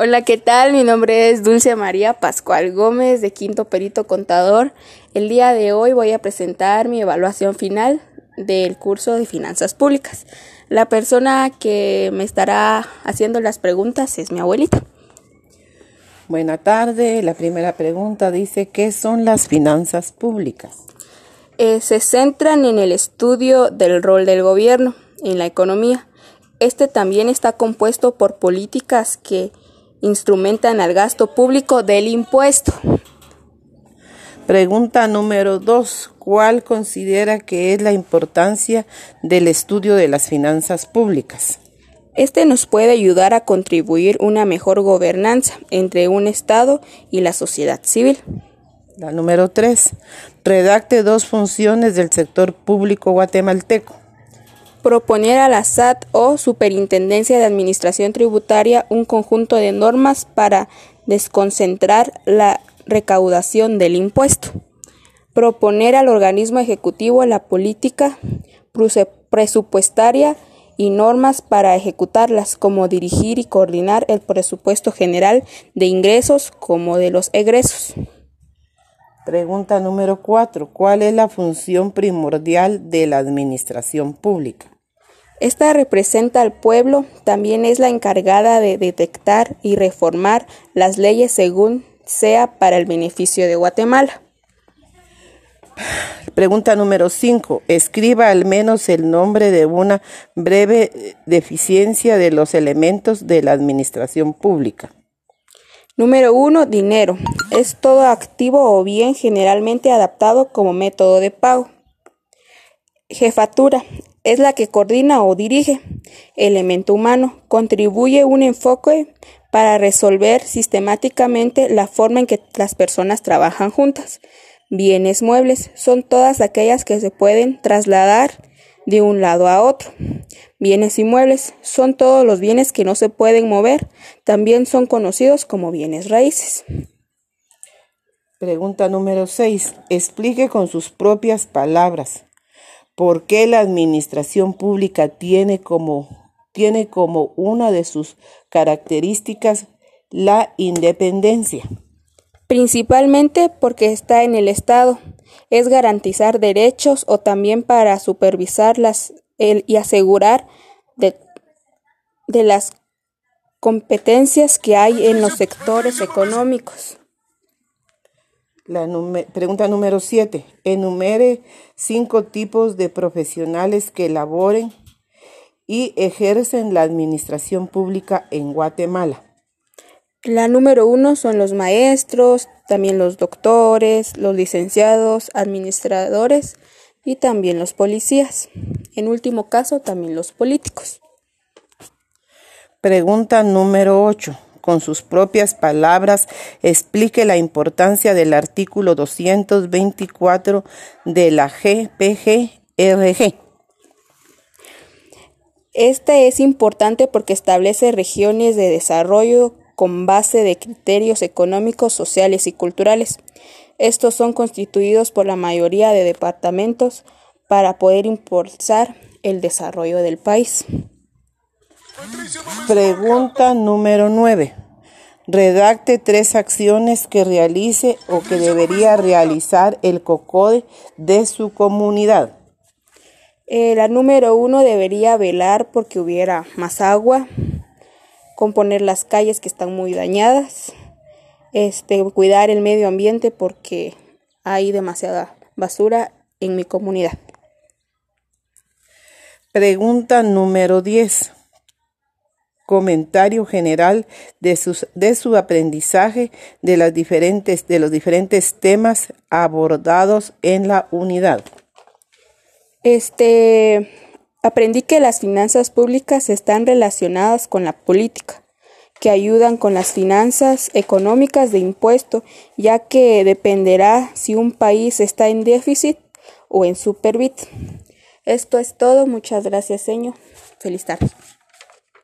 Hola, ¿qué tal? Mi nombre es Dulce María Pascual Gómez de Quinto Perito Contador. El día de hoy voy a presentar mi evaluación final del curso de Finanzas Públicas. La persona que me estará haciendo las preguntas es mi abuelita. Buena tarde. La primera pregunta dice, ¿qué son las finanzas públicas? Eh, se centran en el estudio del rol del gobierno en la economía. Este también está compuesto por políticas que instrumentan al gasto público del impuesto. Pregunta número dos. ¿Cuál considera que es la importancia del estudio de las finanzas públicas? Este nos puede ayudar a contribuir una mejor gobernanza entre un Estado y la sociedad civil. La número tres. Redacte dos funciones del sector público guatemalteco proponer a la SAT o Superintendencia de Administración Tributaria un conjunto de normas para desconcentrar la recaudación del impuesto, proponer al organismo ejecutivo la política presupuestaria y normas para ejecutarlas, como dirigir y coordinar el presupuesto general de ingresos como de los egresos. Pregunta número 4. ¿Cuál es la función primordial de la administración pública? Esta representa al pueblo, también es la encargada de detectar y reformar las leyes según sea para el beneficio de Guatemala. Pregunta número 5. Escriba al menos el nombre de una breve deficiencia de los elementos de la administración pública. Número 1. Dinero. Es todo activo o bien generalmente adaptado como método de pago. Jefatura. Es la que coordina o dirige. Elemento humano. Contribuye un enfoque para resolver sistemáticamente la forma en que las personas trabajan juntas. Bienes muebles son todas aquellas que se pueden trasladar de un lado a otro. Bienes inmuebles son todos los bienes que no se pueden mover, también son conocidos como bienes raíces. Pregunta número 6. Explique con sus propias palabras por qué la administración pública tiene como, tiene como una de sus características la independencia. Principalmente porque está en el Estado es garantizar derechos o también para supervisarlas y asegurar de, de las competencias que hay en los sectores económicos. La pregunta número 7. Enumere cinco tipos de profesionales que laboren y ejercen la administración pública en Guatemala. La número uno son los maestros, también los doctores, los licenciados, administradores y también los policías. En último caso, también los políticos. Pregunta número 8. Con sus propias palabras, explique la importancia del artículo 224 de la GPGRG. Este es importante porque establece regiones de desarrollo con base de criterios económicos, sociales y culturales. Estos son constituidos por la mayoría de departamentos para poder impulsar el desarrollo del país. Pregunta número 9. Redacte tres acciones que realice o que debería realizar el COCODE de su comunidad. Eh, la número uno debería velar porque hubiera más agua, componer las calles que están muy dañadas, este, cuidar el medio ambiente porque hay demasiada basura en mi comunidad. Pregunta número 10. Comentario general de, sus, de su aprendizaje de, las diferentes, de los diferentes temas abordados en la unidad. Este, Aprendí que las finanzas públicas están relacionadas con la política, que ayudan con las finanzas económicas de impuesto, ya que dependerá si un país está en déficit o en superávit. Esto es todo. Muchas gracias, señor. Feliz tarde.